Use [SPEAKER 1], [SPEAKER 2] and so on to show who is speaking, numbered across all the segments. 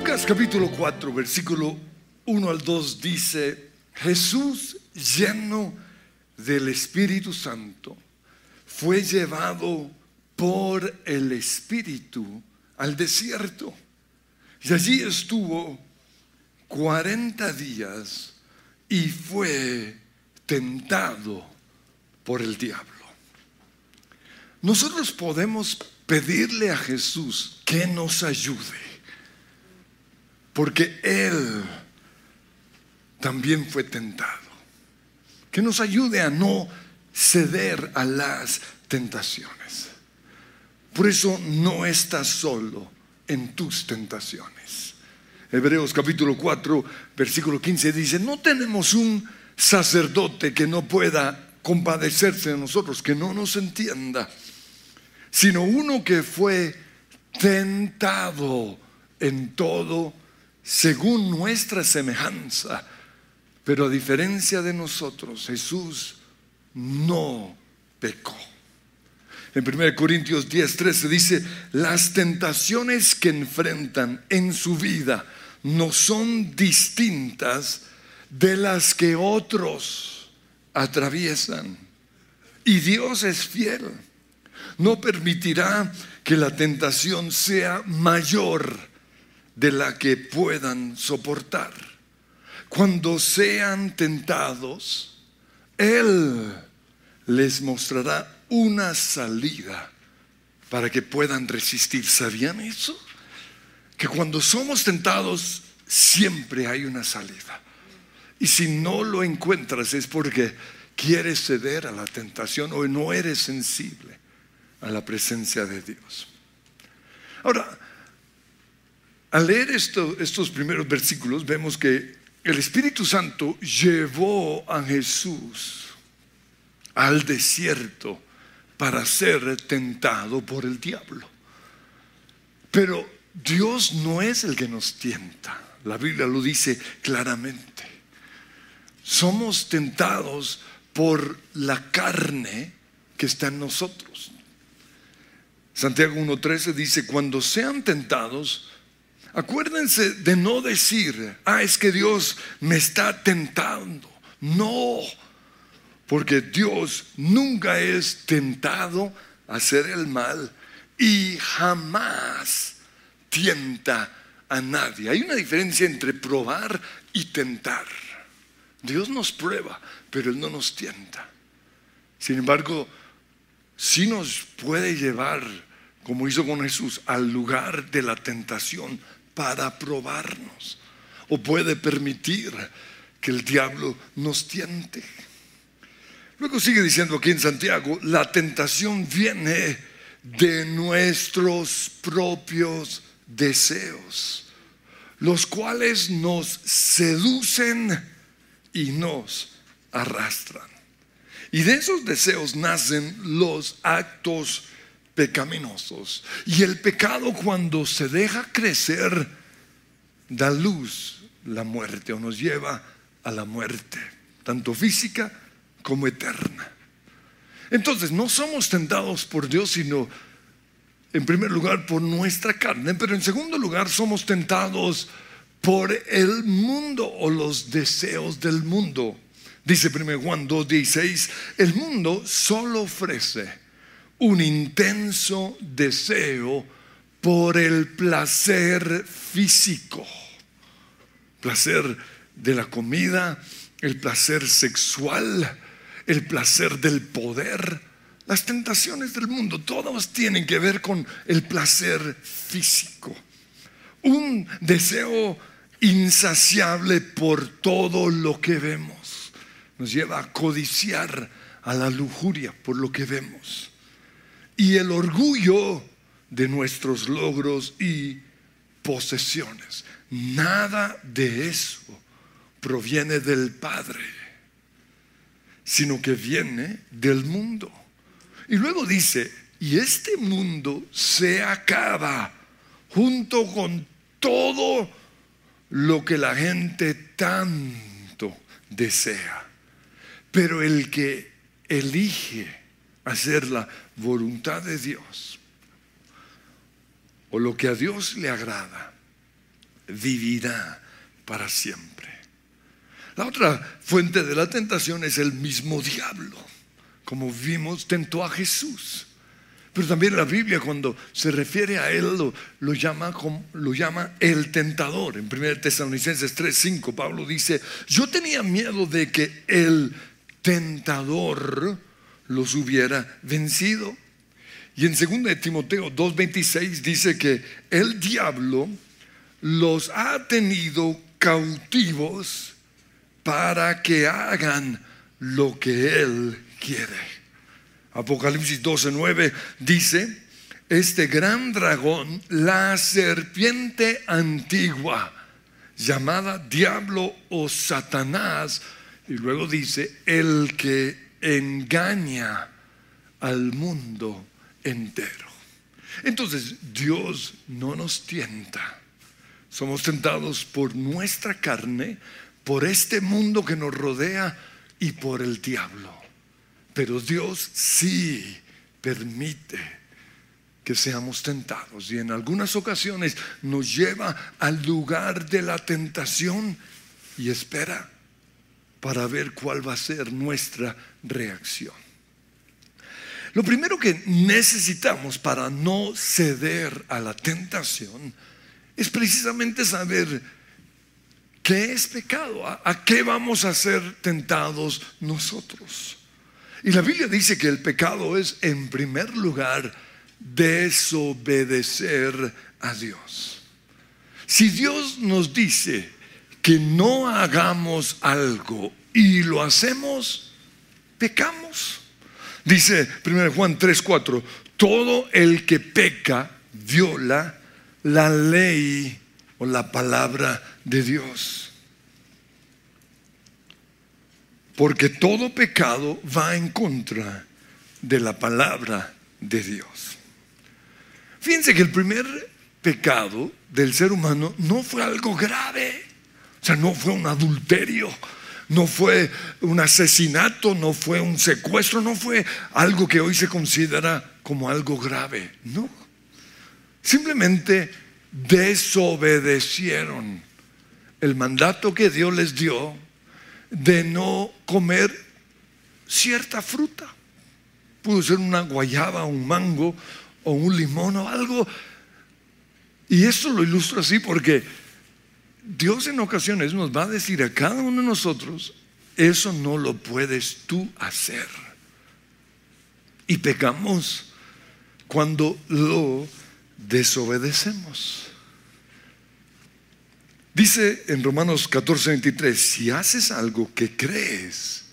[SPEAKER 1] Lucas capítulo 4, versículo 1 al 2 dice, Jesús lleno del Espíritu Santo fue llevado por el Espíritu al desierto. Y allí estuvo 40 días y fue tentado por el diablo. Nosotros podemos pedirle a Jesús que nos ayude, porque Él también fue tentado. Que nos ayude a no ceder a las tentaciones. Por eso no estás solo en tus tentaciones. Hebreos capítulo 4, versículo 15 dice, no tenemos un sacerdote que no pueda compadecerse de nosotros, que no nos entienda, sino uno que fue tentado en todo según nuestra semejanza. Pero a diferencia de nosotros, Jesús no pecó. En 1 Corintios 10, 13 dice, las tentaciones que enfrentan en su vida no son distintas de las que otros atraviesan. Y Dios es fiel. No permitirá que la tentación sea mayor de la que puedan soportar. Cuando sean tentados, Él les mostrará una salida para que puedan resistir. ¿Sabían eso? Que cuando somos tentados siempre hay una salida. Y si no lo encuentras es porque quieres ceder a la tentación o no eres sensible a la presencia de Dios. Ahora, al leer estos primeros versículos vemos que el Espíritu Santo llevó a Jesús al desierto para ser tentado por el diablo. Pero Dios no es el que nos tienta. La Biblia lo dice claramente. Somos tentados por la carne que está en nosotros. Santiago 1.13 dice, cuando sean tentados, acuérdense de no decir, ah, es que Dios me está tentando. No, porque Dios nunca es tentado a hacer el mal y jamás tienta a nadie. Hay una diferencia entre probar y tentar. Dios nos prueba, pero Él no nos tienta. Sin embargo, sí nos puede llevar, como hizo con Jesús, al lugar de la tentación para probarnos. O puede permitir que el diablo nos tiente. Luego sigue diciendo aquí en Santiago, la tentación viene de nuestros propios deseos, los cuales nos seducen y nos arrastran. Y de esos deseos nacen los actos pecaminosos. Y el pecado cuando se deja crecer da luz la muerte o nos lleva a la muerte, tanto física como eterna. Entonces, no somos tentados por Dios, sino en primer lugar por nuestra carne, pero en segundo lugar somos tentados por el mundo o los deseos del mundo. Dice 1 Juan 2:16, el mundo solo ofrece un intenso deseo por el placer físico, placer de la comida, el placer sexual, el placer del poder, las tentaciones del mundo, todas tienen que ver con el placer físico. Un deseo insaciable por todo lo que vemos. Nos lleva a codiciar a la lujuria por lo que vemos. Y el orgullo de nuestros logros y posesiones. Nada de eso proviene del Padre sino que viene del mundo. Y luego dice, y este mundo se acaba junto con todo lo que la gente tanto desea. Pero el que elige hacer la voluntad de Dios o lo que a Dios le agrada, vivirá para siempre. La otra fuente de la tentación es el mismo diablo. Como vimos, tentó a Jesús. Pero también la Biblia cuando se refiere a él lo, llama, lo llama el tentador. En 1 Tesalonicenses 3:5 Pablo dice, yo tenía miedo de que el tentador los hubiera vencido. Y en 2 Timoteo 2:26 dice que el diablo los ha tenido cautivos para que hagan lo que él quiere. Apocalipsis 12:9 dice, este gran dragón, la serpiente antigua, llamada diablo o Satanás, y luego dice, el que engaña al mundo entero. Entonces, Dios no nos tienta. Somos tentados por nuestra carne, por este mundo que nos rodea y por el diablo. Pero Dios sí permite que seamos tentados y en algunas ocasiones nos lleva al lugar de la tentación y espera para ver cuál va a ser nuestra reacción. Lo primero que necesitamos para no ceder a la tentación es precisamente saber qué es pecado, a, qué vamos a ser tentados nosotros. Y la Biblia dice que el pecado es, en primer lugar, desobedecer a Dios. Si Dios nos dice que no hagamos algo y lo hacemos, pecamos. Dice 1 Juan 3, 4, todo el que peca viola la ley o la palabra de Dios. Porque todo pecado va en contra de la palabra de Dios. Fíjense que el primer pecado del ser humano no fue algo grave. No fue un adulterio, no fue un asesinato, no fue un secuestro, no fue algo que hoy se considera como algo grave. No. Simplemente desobedecieron el mandato que Dios les dio de no comer cierta fruta. Pudo ser una guayaba, un mango o un limón o algo. Y esto lo ilustro así porque Dios en ocasiones nos va a decir a cada uno de nosotros, eso no lo puedes tú hacer. Y pecamos cuando lo desobedecemos. Dice en Romanos 14, 23, si haces algo que crees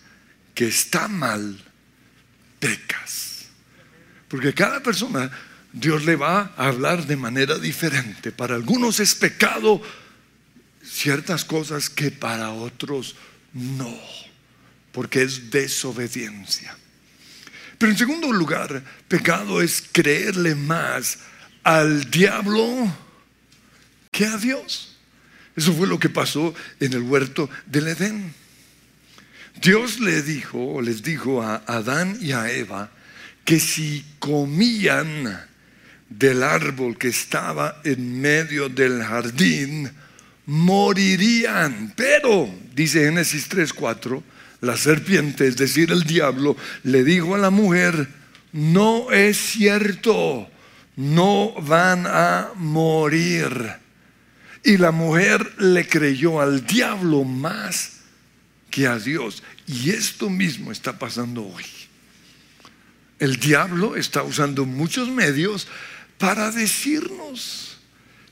[SPEAKER 1] que está mal, pecas. Porque cada persona Dios le va a hablar de manera diferente. Para algunos es pecado ciertas cosas que para otros no, porque es desobediencia. Pero en segundo lugar, pecado es creerle más al diablo que a Dios. Eso fue lo que pasó en el huerto del Edén. Dios le dijo, les dijo a Adán y a Eva, que si comían del árbol que estaba en medio del jardín, morirían. Pero, dice Génesis 3:4, la serpiente, es decir, el diablo, le dijo a la mujer, no es cierto, no van a morir. Y la mujer le creyó al diablo más que a Dios. Y esto mismo está pasando hoy. El diablo está usando muchos medios para decirnos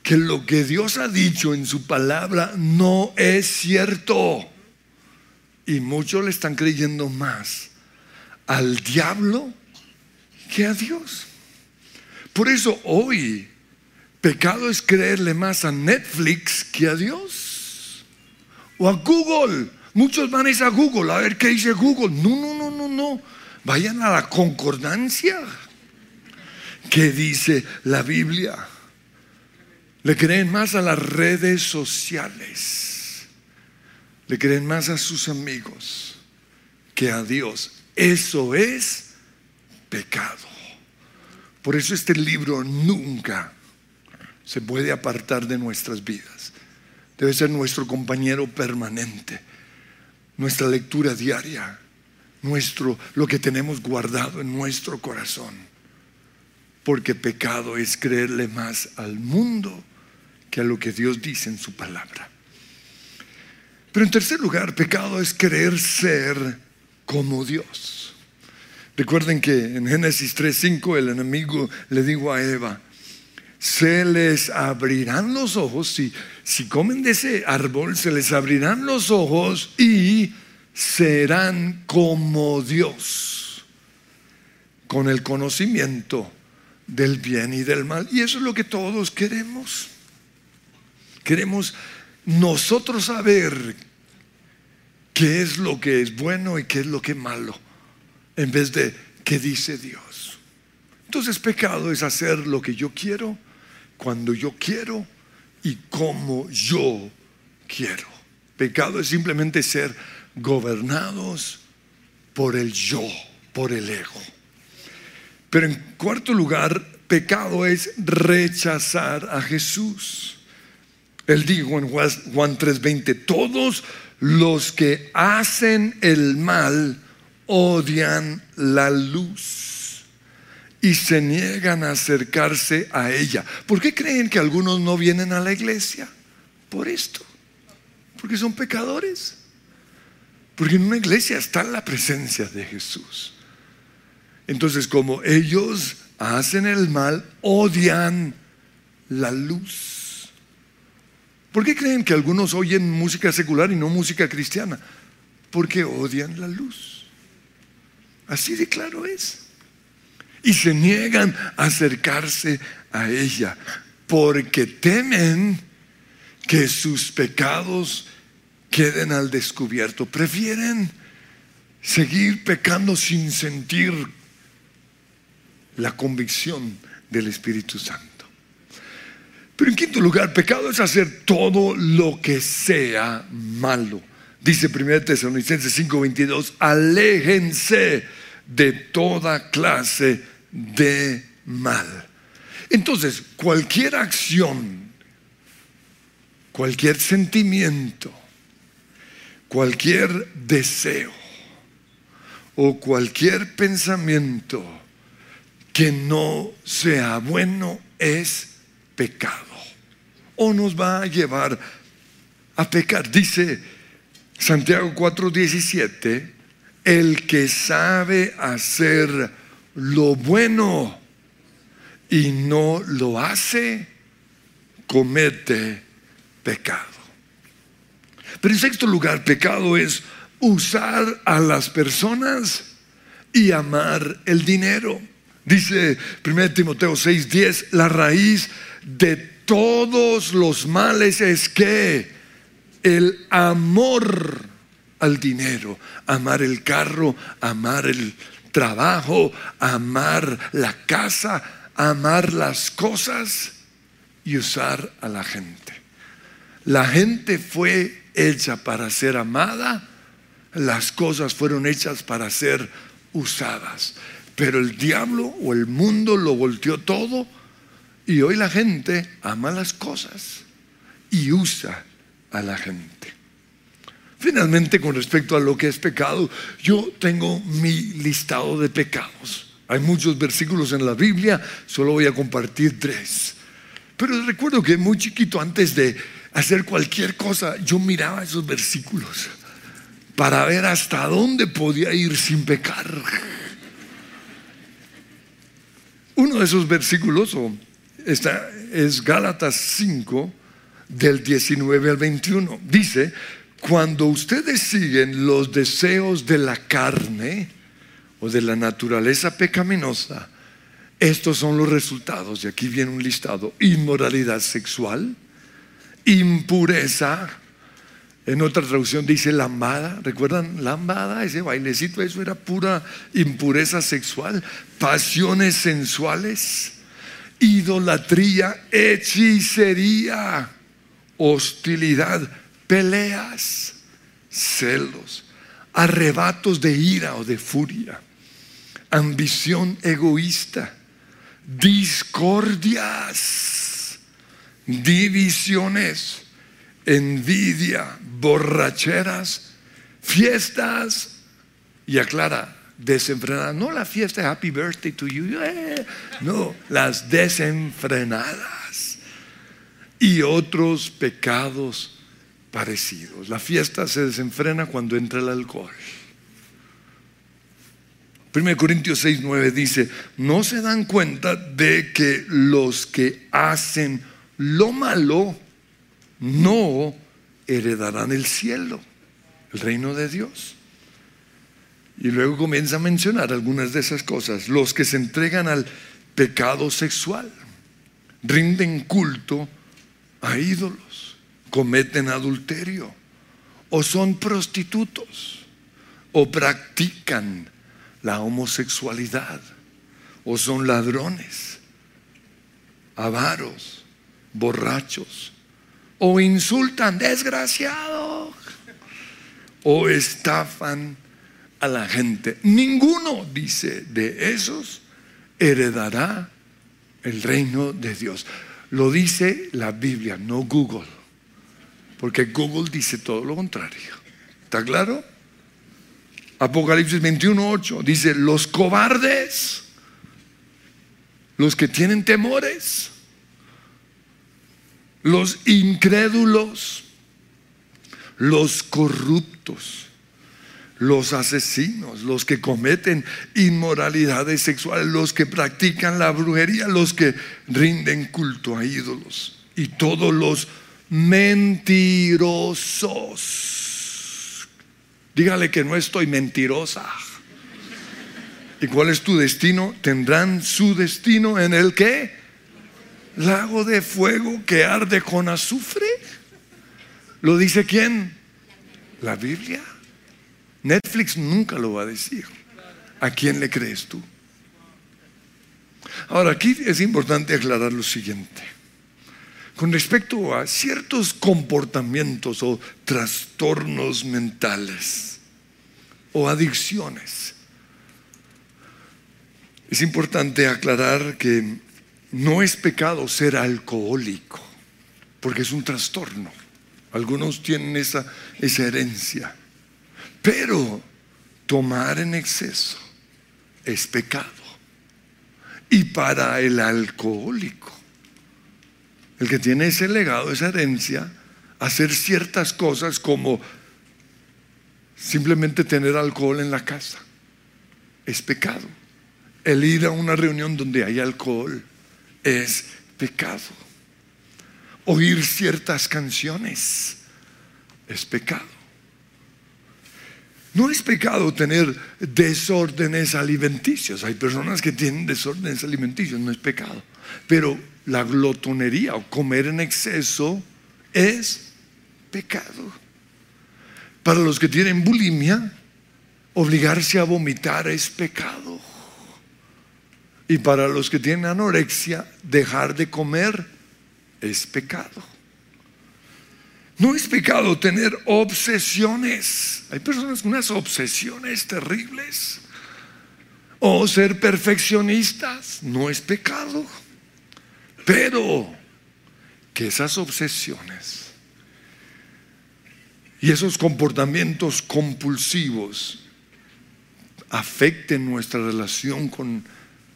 [SPEAKER 1] que lo que Dios ha dicho en su palabra no es cierto. Y muchos le están creyendo más al diablo que a Dios. Por eso hoy Pecado es creerle más a Netflix que a Dios. O a Google. Muchos van a Google a ver qué dice Google. No, no, no, no, no. Vayan a la concordancia. ¿Qué dice la Biblia? Le creen más a las redes sociales. Le creen más a sus amigos que a Dios. Eso es pecado. Por eso este libro nunca se puede apartar de nuestras vidas. debe ser nuestro compañero permanente, nuestra lectura diaria, nuestro lo que tenemos guardado en nuestro corazón. Porque pecado es creerle más al mundo que a lo que Dios dice en su palabra. Pero en tercer lugar, pecado es querer ser como Dios. Recuerden que en Génesis 3:5 el enemigo le dijo a Eva, se les abrirán los ojos, si, si comen de ese árbol, se les abrirán los ojos y serán como Dios, con el conocimiento del bien y del mal. Y eso es lo que todos queremos. Queremos nosotros saber qué es lo que es bueno y qué es lo que es malo, en vez de qué dice Dios. Entonces pecado es hacer lo que yo quiero, cuando yo quiero y como yo quiero. Pecado es simplemente ser gobernados por el yo, por el ego. Pero en cuarto lugar, pecado es rechazar a Jesús. Él dijo en Juan 3:20, todos los que hacen el mal odian la luz y se niegan a acercarse a ella. ¿Por qué creen que algunos no vienen a la iglesia? Por esto. Porque son pecadores. Porque en una iglesia está la presencia de Jesús. Entonces, como ellos hacen el mal, odian la luz. ¿Por qué creen que algunos oyen música secular y no música cristiana? Porque odian la luz. Así de claro es. Y se niegan a acercarse a ella porque temen que sus pecados queden al descubierto. Prefieren seguir pecando sin sentir la convicción del Espíritu Santo. Pero en quinto lugar, pecado es hacer todo lo que sea malo. Dice 1 Tesalonicenses 5:22, aléjense de toda clase de mal. Entonces, cualquier acción, cualquier sentimiento, cualquier deseo o cualquier pensamiento que no sea bueno es pecado o nos va a llevar a pecar. Dice Santiago 4:17, el que sabe hacer lo bueno y no lo hace, comete pecado. Pero en sexto lugar, pecado es usar a las personas y amar el dinero. Dice 1 Timoteo 6:10, la raíz de todos los males es que el amor al dinero, amar el carro, amar el trabajo, amar la casa, amar las cosas y usar a la gente. La gente fue hecha para ser amada, las cosas fueron hechas para ser usadas. Pero el diablo o el mundo lo volteó todo y hoy la gente ama las cosas y usa a la gente. Finalmente, con respecto a lo que es pecado, yo tengo mi listado de pecados. Hay muchos versículos en la Biblia, solo voy a compartir tres. Pero recuerdo que muy chiquito, antes de hacer cualquier cosa, yo miraba esos versículos para ver hasta dónde podía ir sin pecar. Uno de esos versículos, o esta es Gálatas 5, del 19 al 21. Dice, cuando ustedes siguen los deseos de la carne o de la naturaleza pecaminosa, estos son los resultados. Y aquí viene un listado. Inmoralidad sexual, impureza. En otra traducción dice lambada. ¿Recuerdan lambada? Ese bailecito, eso era pura impureza sexual. Pasiones sensuales idolatría, hechicería, hostilidad, peleas, celos, arrebatos de ira o de furia, ambición egoísta, discordias, divisiones, envidia, borracheras, fiestas y aclara, desenfrenadas. No la fiesta Happy Birthday to you, eh, no, las desenfrenadas y otros pecados parecidos. La fiesta se desenfrena cuando entra el alcohol. 1 Corintios 6, 9 dice, no se dan cuenta de que los que hacen lo malo no heredarán el cielo, el reino de Dios. Y luego comienza a mencionar algunas de esas cosas. Los que se entregan al pecado sexual, rinden culto a ídolos, cometen adulterio, o son prostitutos, o practican la homosexualidad, o son ladrones, avaros, borrachos, o insultan, desgraciado, o estafan a la gente. Ninguno, dice, de esos heredará el reino de Dios. Lo dice la Biblia, no Google, porque Google dice todo lo contrario. ¿Está claro? Apocalipsis 21.8 dice, los cobardes, los que tienen temores, los incrédulos, los corruptos, los asesinos, los que cometen inmoralidades sexuales, los que practican la brujería, los que rinden culto a ídolos y todos los mentirosos. Dígale que no estoy mentirosa. ¿Y cuál es tu destino? Tendrán su destino en el que lago de fuego que arde con azufre. ¿Lo dice quién? La Biblia. Netflix nunca lo va a decir. ¿A quién le crees tú? Ahora, aquí es importante aclarar lo siguiente. Con respecto a ciertos comportamientos o trastornos mentales o adicciones, es importante aclarar que no es pecado ser alcohólico, porque es un trastorno. Algunos tienen esa, esa herencia. Pero tomar en exceso es pecado. Y para el alcohólico, el que tiene ese legado, esa herencia, hacer ciertas cosas como simplemente tener alcohol en la casa, es pecado. El ir a una reunión donde hay alcohol es pecado. Oír ciertas canciones es pecado. No es pecado tener desórdenes alimenticios. Hay personas que tienen desórdenes alimenticios, no es pecado. Pero la glotonería o comer en exceso es pecado. Para los que tienen bulimia, obligarse a vomitar es pecado. Y para los que tienen anorexia, dejar de comer es pecado. No es pecado tener obsesiones. Hay personas con unas obsesiones terribles. O ser perfeccionistas. No es pecado. Pero que esas obsesiones y esos comportamientos compulsivos afecten nuestra relación con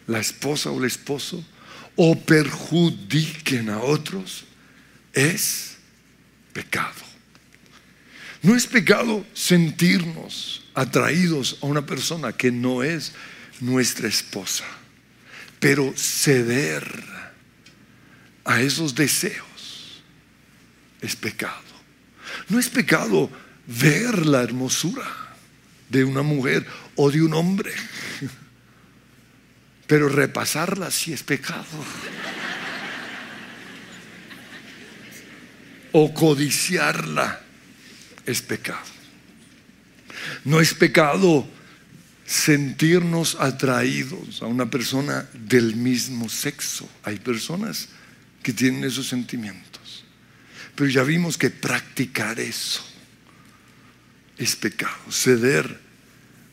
[SPEAKER 1] la esposa o el esposo o perjudiquen a otros, es pecado. No es pecado sentirnos atraídos a una persona que no es nuestra esposa, pero ceder a esos deseos es pecado. No es pecado ver la hermosura de una mujer o de un hombre pero repasarla sí es pecado. O codiciarla es pecado. No es pecado sentirnos atraídos a una persona del mismo sexo. Hay personas que tienen esos sentimientos. Pero ya vimos que practicar eso es pecado, ceder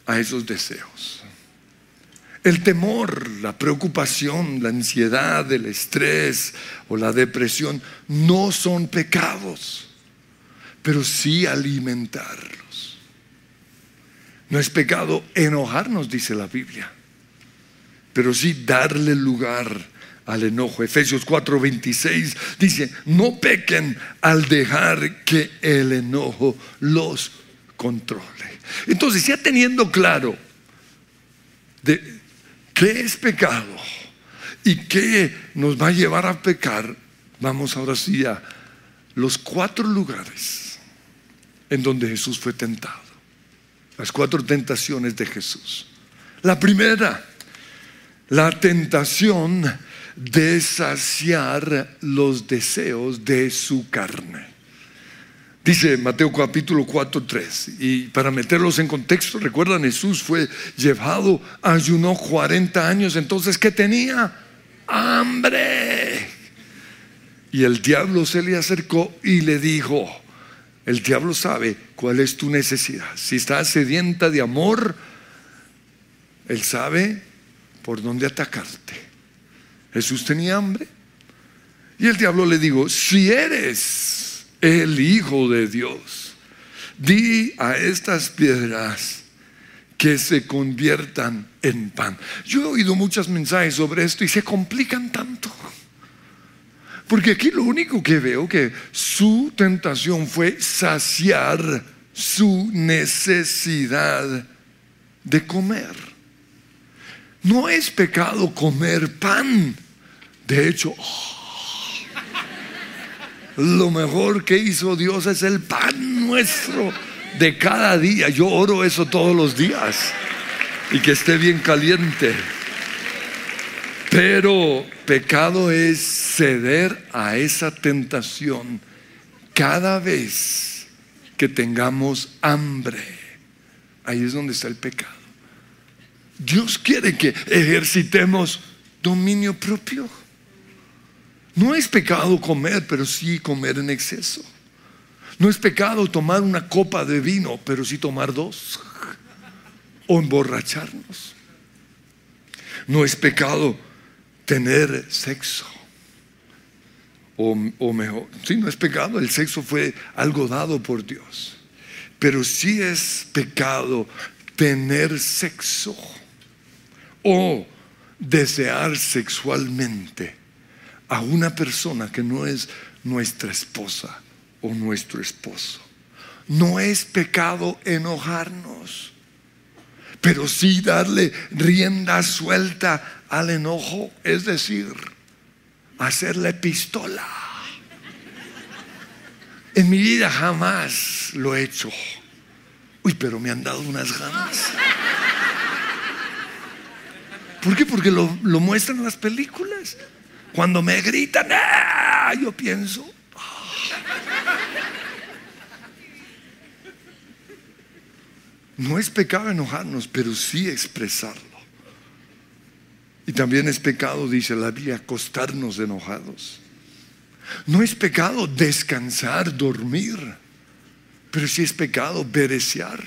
[SPEAKER 1] a esos deseos. El temor, la preocupación, la ansiedad, el estrés o la depresión no son pecados. pero sí alimentarlos. No es pecado enojarnos, dice la Biblia, pero sí darle lugar al enojo. Efesios 4:26 dice, no pequen al dejar que el enojo los controle. Entonces, ya teniendo claro de qué es pecado y qué nos va a llevar a pecar, vamos ahora sí a los cuatro lugares en donde Jesús fue tentado. Las cuatro tentaciones de Jesús. La primera, la tentación de saciar los deseos de su carne. Dice Mateo capítulo 4, 3. Y para meterlos en contexto, recuerdan, Jesús fue llevado, ayunó 40 años, entonces ¿qué tenía? Hambre. Y el diablo se le acercó y le dijo, el diablo sabe cuál es tu necesidad. Si estás sedienta de amor, él sabe por dónde atacarte. Jesús tenía hambre. Y el diablo le dijo, si eres el Hijo de Dios, di a estas piedras que se conviertan en pan. Yo he oído muchos mensajes sobre esto y se complican tanto. Porque aquí lo único que veo que su tentación fue saciar su necesidad de comer. No es pecado comer pan. De hecho, lo mejor que hizo Dios es el pan nuestro de cada día. Yo oro eso todos los días y que esté bien caliente. Pero pecado es ceder a esa tentación cada vez que tengamos hambre. Ahí es donde está el pecado. Dios quiere que ejercitemos dominio propio. No es pecado comer, pero sí comer en exceso. No es pecado tomar una copa de vino, pero sí tomar dos. O emborracharnos. No es pecado tener sexo. O, o, mejor, sí, no es pecado, el sexo fue algo dado por Dios. Pero sí es pecado tener sexo o desear sexualmente a una persona que no es nuestra esposa o nuestro esposo. No es pecado enojarnos, pero sí darle rienda suelta al enojo, es decir, hacerle pistola. En mi vida jamás lo he hecho. Uy, pero me han dado unas ganas. ¿Por qué? Porque lo, muestran en las películas. Cuando me gritan, ¡ah! yo pienso. Ah". No es pecado enojarnos, pero sí expresarlo. Y también es pecado, dice la Biblia, acostarnos enojados. No es pecado descansar, dormir, pero sí es pecado perecear.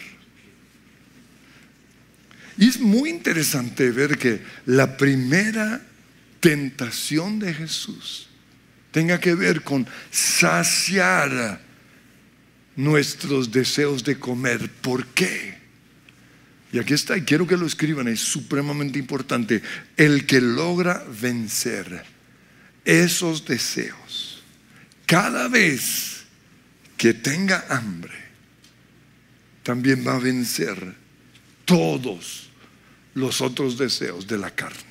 [SPEAKER 1] Y es muy interesante ver que la primera tentación de Jesús tenga que ver con saciar nuestros deseos de comer. ¿Por qué? Y aquí está, y quiero que lo escriban, es supremamente importante. El que logra vencer esos deseos, cada vez que tenga hambre, también va a vencer todos los otros deseos de la carne.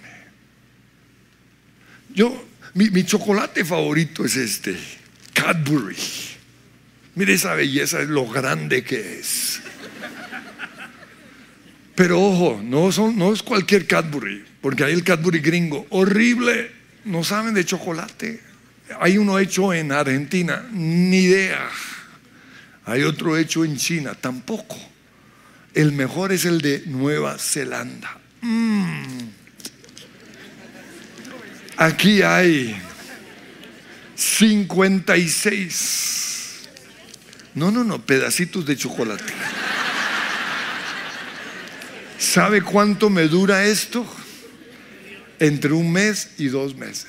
[SPEAKER 1] Yo, mi, chocolate favorito es este, Cadbury. Mire esa belleza, es lo grande que es. Pero ojo, no, es cualquier Cadbury, porque hay el Cadbury gringo, horrible, no saben de chocolate. Hay uno hecho en Argentina, ni idea. Hay otro hecho en China, tampoco. El mejor es el de Nueva Zelanda. Mm. Aquí hay 56. No, no, no, pedacitos de chocolate. ¿Sabe cuánto me dura esto? Entre un mes y dos meses.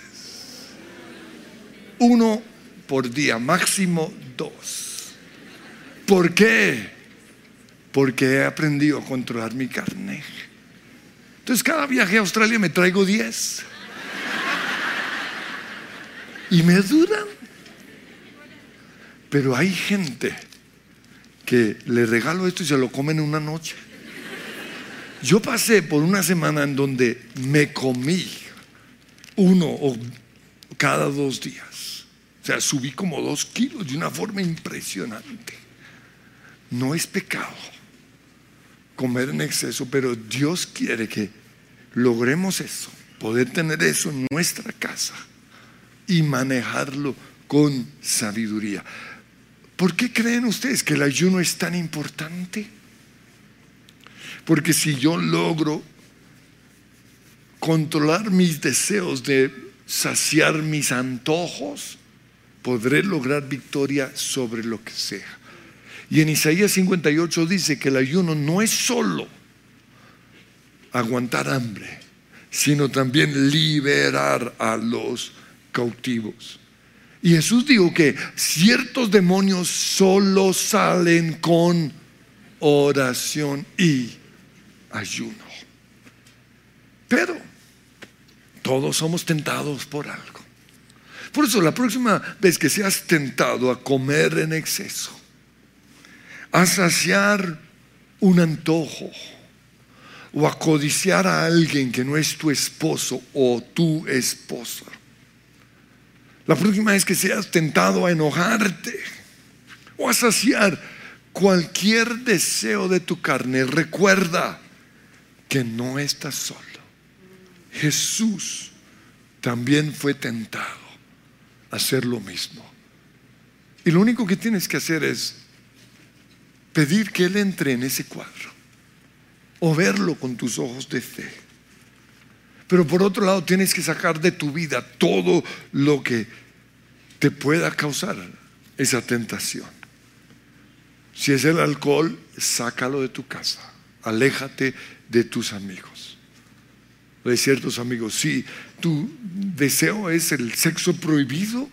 [SPEAKER 1] Uno por día, máximo dos. ¿Por qué? Porque he aprendido a controlar mi carne. Entonces cada viaje a Australia me traigo 10. Y me duran. Pero hay gente que le regalo esto y se lo comen en una noche. Yo pasé por una semana en donde me comí uno o cada dos días. O sea, subí como dos kilos de una forma impresionante. No es pecado comer en exceso, pero Dios quiere que logremos eso, poder tener eso en nuestra casa y manejarlo con sabiduría. ¿Por qué creen ustedes que el ayuno es tan importante? Porque si yo logro controlar mis deseos de saciar mis antojos, podré lograr victoria sobre lo que sea. Y en Isaías 58 dice que el ayuno no es solo aguantar hambre, sino también liberar a los cautivos. Y Jesús dijo que ciertos demonios solo salen con oración y ayuno. Pero todos somos tentados por algo. Por eso la próxima vez que seas tentado a comer en exceso, a saciar un antojo o a codiciar a alguien que no es tu esposo o tu esposa. La próxima vez que seas tentado a enojarte o a saciar cualquier deseo de tu carne, recuerda que no estás solo. Jesús también fue tentado a hacer lo mismo. Y lo único que tienes que hacer es pedir que Él entre en ese cuadro o verlo con tus ojos de fe. Pero por otro lado tienes que sacar de tu vida todo lo que te pueda causar esa tentación. Si es el alcohol, sácalo de tu casa. Aléjate de tus amigos. De ciertos amigos, si tu deseo es el sexo prohibido,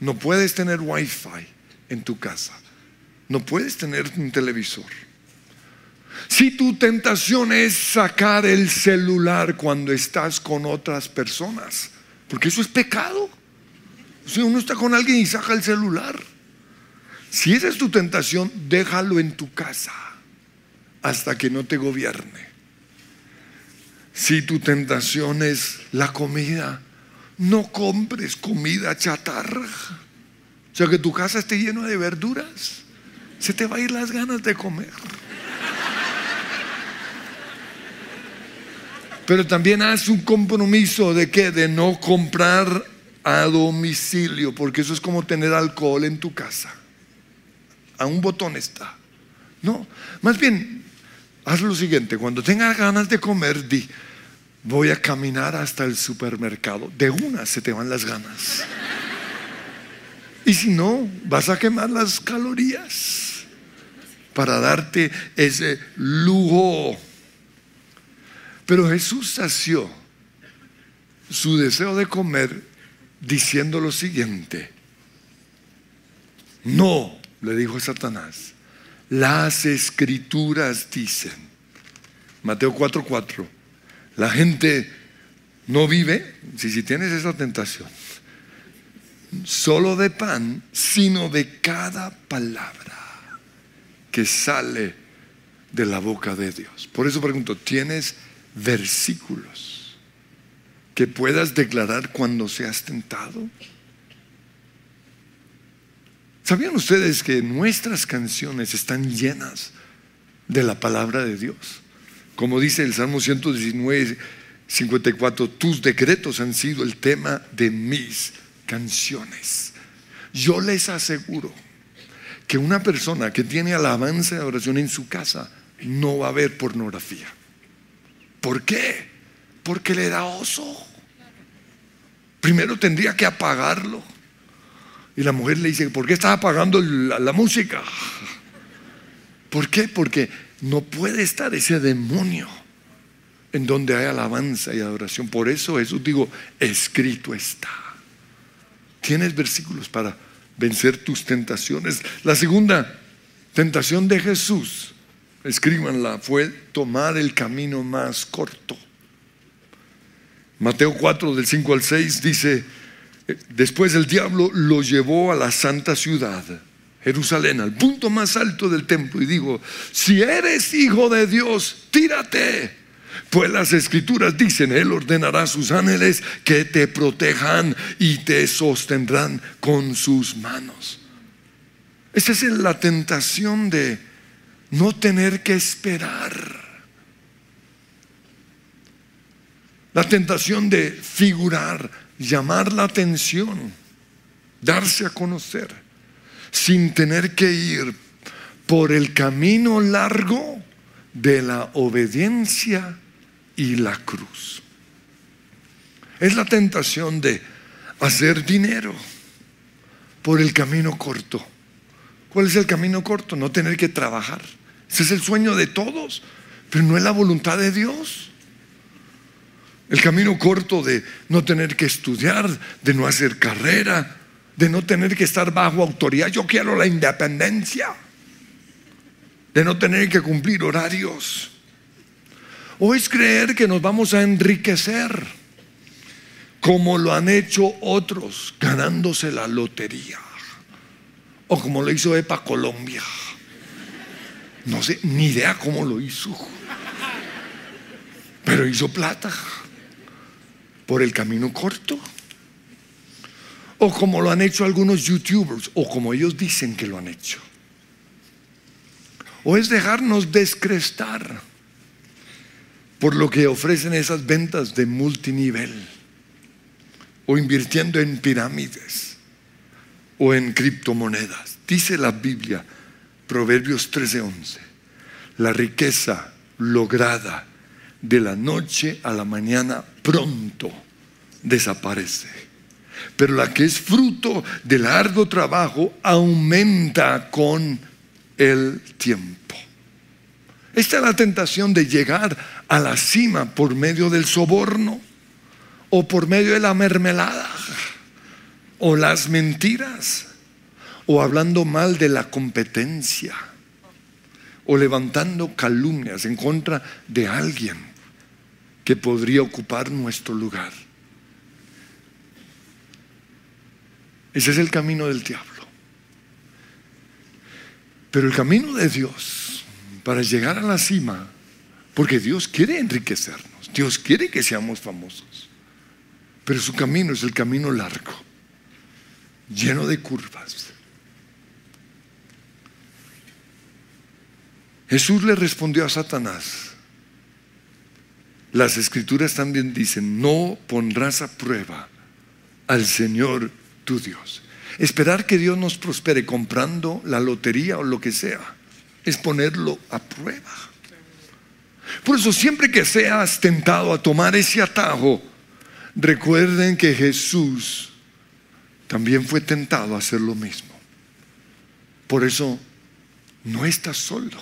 [SPEAKER 1] no puedes tener wifi en tu casa. No puedes tener un televisor. Si tu tentación es sacar el celular cuando estás con otras personas, porque eso es pecado. Si uno está con alguien y saca el celular, si esa es tu tentación, déjalo en tu casa hasta que no te gobierne. Si tu tentación es la comida, no compres comida chatarra. O sea, que tu casa esté llena de verduras se te va a ir las ganas de comer. Pero también haz un compromiso de que de no comprar a domicilio, porque eso es como tener alcohol en tu casa. A un botón está. No, más bien, haz lo siguiente, cuando tengas ganas de comer, di, voy a caminar hasta el supermercado. De una se te van las ganas. Y si no, vas a quemar las calorías para darte ese lujo. Pero Jesús sació su deseo de comer diciendo lo siguiente. No, le dijo Satanás, las escrituras dicen, Mateo 4:4, la gente no vive, si, si tienes esa tentación, solo de pan, sino de cada palabra que sale de la boca de Dios. Por eso pregunto, ¿tienes versículos que puedas declarar cuando seas tentado? ¿Sabían ustedes que nuestras canciones están llenas de la palabra de Dios? Como dice el Salmo 119, 54, tus decretos han sido el tema de mis canciones. Yo les aseguro que una persona que tiene alabanza y oración en su casa no va a ver pornografía. ¿Por qué? Porque le da oso. Primero tendría que apagarlo. Y la mujer le dice, ¿por qué estás apagando la, la música? ¿Por qué? Porque no puede estar ese demonio en donde hay alabanza y adoración. Por eso Jesús digo, escrito está. Tienes versículos para vencer tus tentaciones. La segunda tentación de Jesús, escríbanla, fue tomar el camino más corto. Mateo 4 del 5 al 6 dice, después el diablo lo llevó a la santa ciudad, Jerusalén, al punto más alto del templo y dijo, si eres hijo de Dios, tírate. Pues las escrituras dicen, Él ordenará a sus ángeles que te protejan y te sostendrán con sus manos. Esa es la tentación de no tener que esperar. La tentación de figurar, llamar la atención, darse a conocer, sin tener que ir por el camino largo de la obediencia y la cruz. Es la tentación de hacer dinero por el camino corto. ¿Cuál es el camino corto? No tener que trabajar. Ese es el sueño de todos, pero no es la voluntad de Dios. El camino corto de no tener que estudiar, de no hacer carrera, de no tener que estar bajo autoridad. Yo quiero la independencia, de no tener que cumplir horarios. O es creer que nos vamos a enriquecer, como lo han hecho otros, ganándose la lotería. O como lo hizo EPA Colombia. No sé, ni idea cómo lo hizo. Pero hizo plata por el camino corto. O como lo han hecho algunos youtubers, o como ellos dicen que lo han hecho. O es dejarnos descrestar por lo que ofrecen esas ventas de multinivel. O invirtiendo en pirámides. O en criptomonedas. Dice la Biblia, Proverbios 13:11, la riqueza lograda de la noche a la mañana pronto desaparece. Pero la que es fruto de largo trabajo aumenta con el tiempo. Esta es la tentación de llegar a la cima por medio del soborno o por medio de la mermelada o las mentiras o hablando mal de la competencia o levantando calumnias en contra de alguien que podría ocupar nuestro lugar. Ese es el camino del diablo. Pero el camino de Dios para llegar a la cima, porque Dios quiere enriquecernos, Dios quiere que seamos famosos, pero su camino es el camino largo, lleno de curvas. Jesús le respondió a Satanás, las escrituras también dicen, no pondrás a prueba al Señor tu Dios. Esperar que Dios nos prospere comprando la lotería o lo que sea, es ponerlo a prueba. Por eso siempre que seas tentado a tomar ese atajo, recuerden que Jesús también fue tentado a hacer lo mismo. Por eso no estás solo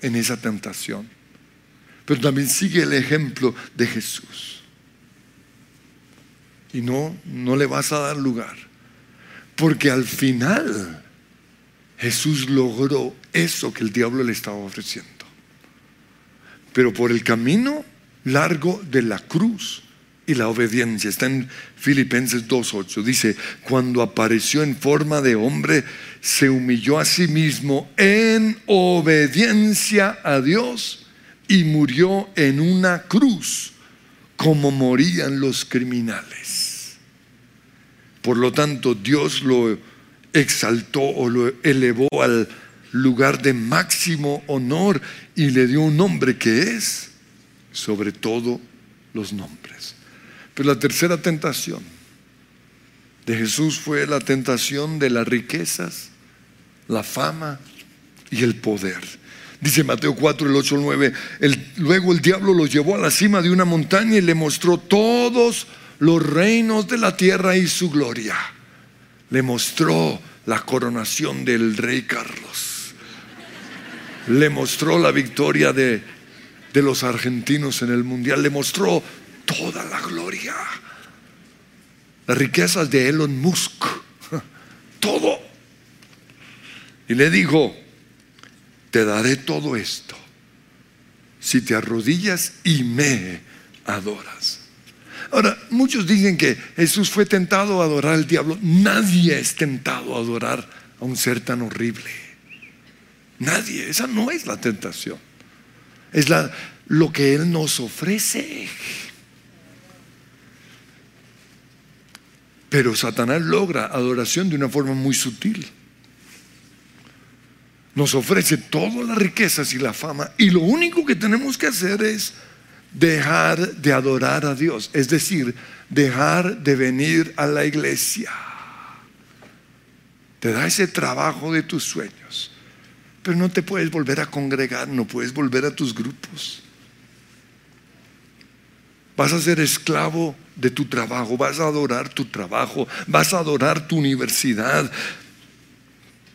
[SPEAKER 1] en esa tentación pero también sigue el ejemplo de Jesús. Y no, no le vas a dar lugar. Porque al final Jesús logró eso que el diablo le estaba ofreciendo. Pero por el camino largo de la cruz y la obediencia. Está en Filipenses 2.8. Dice, cuando apareció en forma de hombre, se humilló a sí mismo en obediencia a Dios y murió en una cruz como morían los criminales. Por lo tanto, Dios lo exaltó o lo elevó al lugar de máximo honor y le dio un nombre que es sobre todo los nombres. Pero la tercera tentación de Jesús fue la tentación de las riquezas, la fama y el poder. Dice Mateo 4, el 8, el 9. luego el diablo lo llevó a la cima de una montaña y le mostró todos los reinos de la tierra y su gloria. Le mostró la coronación del rey Carlos. Le mostró la victoria de, de los argentinos en el mundial. Le mostró toda la gloria. Las riquezas de Elon Musk. Todo. Y le dijo, te daré todo esto si te arrodillas y me adoras. Ahora, muchos dicen que Jesús fue tentado a adorar al diablo. Nadie es tentado a adorar a un ser tan horrible. Nadie. Esa no es la tentación. Es la, lo que Él nos ofrece. Pero Satanás logra adoración de una forma muy sutil. Nos ofrece todas las riquezas y la fama y lo único que tenemos que hacer es dejar de adorar a Dios, es decir, dejar de venir a la iglesia. Te da ese trabajo de tus sueños, pero no te puedes volver a congregar, no puedes volver a tus grupos. Vas a ser esclavo de tu trabajo, vas a adorar tu trabajo, vas a adorar tu universidad,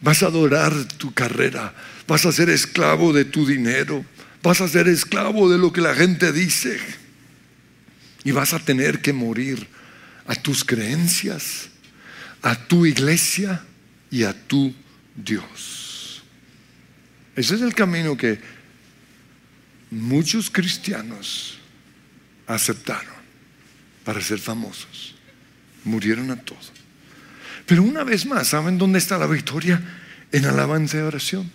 [SPEAKER 1] vas a adorar tu carrera, vas a ser esclavo de tu dinero, vas a ser esclavo de lo que la gente dice y vas a tener que morir a tus creencias, a tu iglesia y a tu Dios. Ese es el camino que muchos cristianos aceptaron para ser famosos. Murieron a todos. Pero una vez más, ¿saben dónde está la victoria? En alabanza y oración.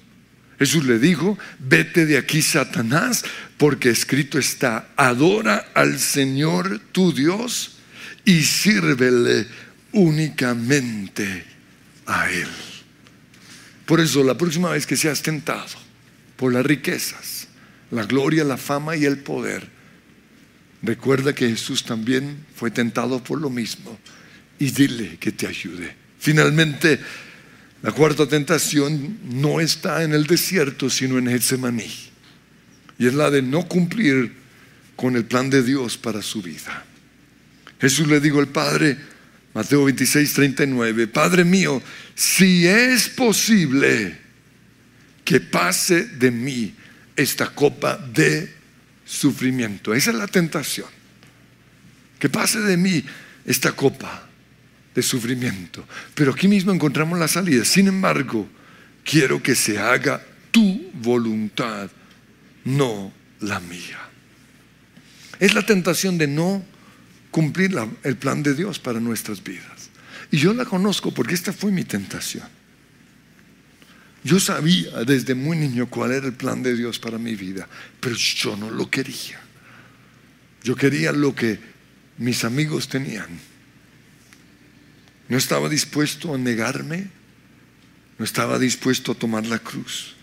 [SPEAKER 1] Jesús le dijo, vete de aquí, Satanás, porque escrito está, adora al Señor tu Dios y sírvele únicamente a Él. Por eso, la próxima vez que seas tentado por las riquezas, la gloria, la fama y el poder, Recuerda que Jesús también fue tentado por lo mismo y dile que te ayude. Finalmente, la cuarta tentación no está en el desierto, sino en Getsemaní. Y es la de no cumplir con el plan de Dios para su vida. Jesús le dijo al Padre, Mateo 26, 39, Padre mío, si es posible que pase de mí esta copa de sufrimiento. Esa es la tentación. Que pase de mí esta copa de sufrimiento. Pero aquí mismo encontramos la salida. Sin embargo, quiero que se haga tu voluntad, no la mía. Es la tentación de no cumplir el plan de Dios para nuestras vidas. Y yo la conozco porque esta fue mi tentación. Yo sabía desde muy niño cuál era el plan de Dios para mi vida, pero yo no lo quería. Yo quería lo que mis amigos tenían. No estaba dispuesto a negarme, no estaba dispuesto a tomar la cruz.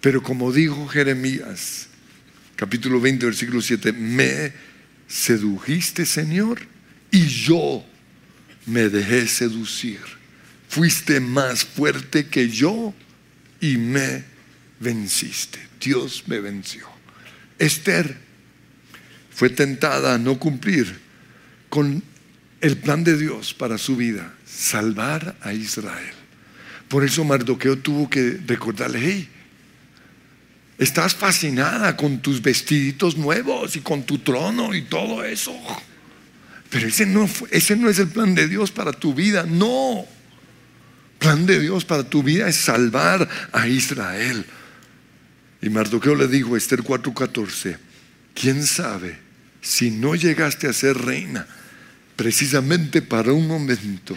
[SPEAKER 1] Pero como dijo Jeremías, capítulo 20, versículo 7, me sedujiste, Señor, y yo me dejé seducir fuiste más fuerte que yo y me venciste. Dios me venció. Esther fue tentada a no cumplir con el plan de Dios para su vida, salvar a Israel. Por eso Mardoqueo tuvo que recordarle, hey, estás fascinada con tus vestiditos nuevos y con tu trono y todo eso. Pero ese no, ese no es el plan de Dios para tu vida, no plan de Dios para tu vida es salvar a Israel. Y Mardoqueo le dijo a Esther 4:14, ¿quién sabe si no llegaste a ser reina precisamente para un momento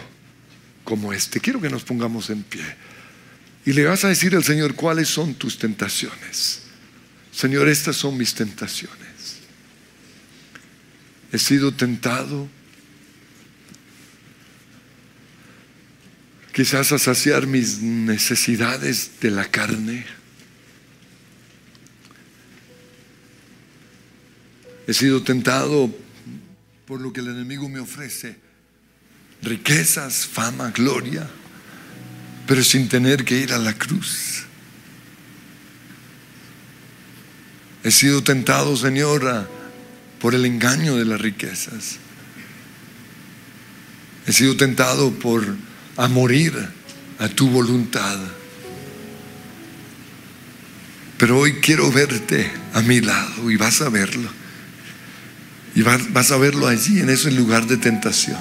[SPEAKER 1] como este? Quiero que nos pongamos en pie. Y le vas a decir al Señor cuáles son tus tentaciones. Señor, estas son mis tentaciones. He sido tentado quizás a saciar mis necesidades de la carne. He sido tentado por lo que el enemigo me ofrece, riquezas, fama, gloria, pero sin tener que ir a la cruz. He sido tentado, Señor, por el engaño de las riquezas. He sido tentado por a morir a tu voluntad. Pero hoy quiero verte a mi lado y vas a verlo. Y vas, a verlo allí, en ese lugar de tentación.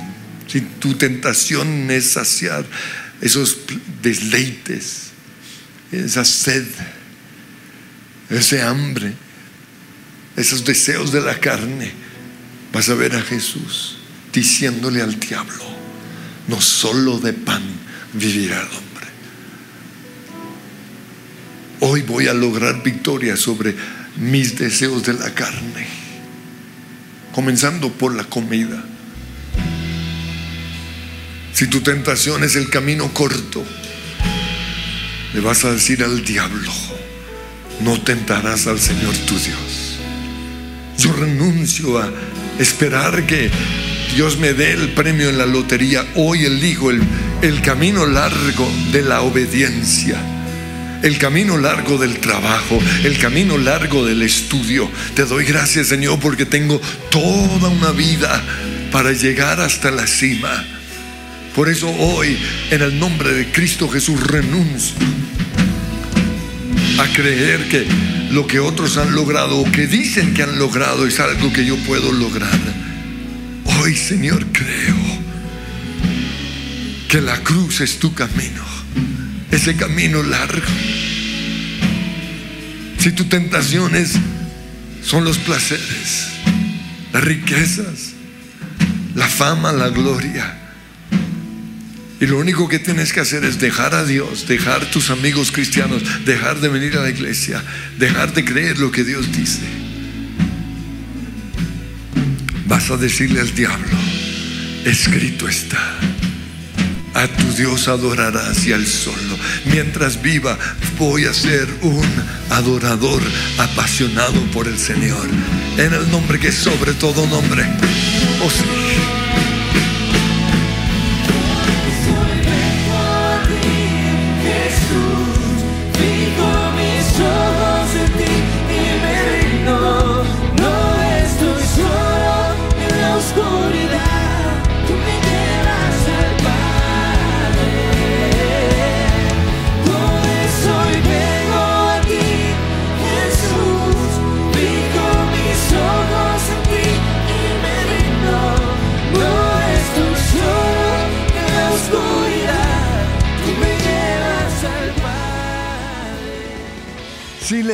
[SPEAKER 1] Si tu tentación es saciar esos deleites esa sed, ese hambre, esos deseos de la carne, vas a ver a Jesús diciéndole al diablo, no solo de pan vivirá el hombre. Hoy voy a lograr victoria sobre mis deseos de la carne, comenzando por la comida. Si tu tentación es el camino corto, le vas a decir al diablo, no tentarás al Señor tu Dios. Yo renuncio a esperar que Dios me dé el premio en la lotería. Hoy elijo el, el camino largo de la obediencia. El camino largo del trabajo, el camino largo del estudio. Te doy gracias, Señor, porque tengo toda una vida para llegar hasta la cima. Por eso hoy, en el nombre de Cristo Jesús, renuncio a creer que lo que otros han logrado o que dicen que han logrado es algo que yo puedo lograr. Hoy, Señor, creo que la cruz es tu camino, ese camino largo. Si tu tentación es, son los placeres, las riquezas, la fama, la gloria, y lo único que tienes que hacer es dejar a Dios, dejar tus amigos cristianos, dejar de venir a la iglesia, dejar de creer lo que Dios dice. Vas a decirle al diablo, escrito está, a tu Dios adorarás y al solo. Mientras viva voy a ser un adorador apasionado por el Señor. En el nombre que sobre todo nombre. Oh sí.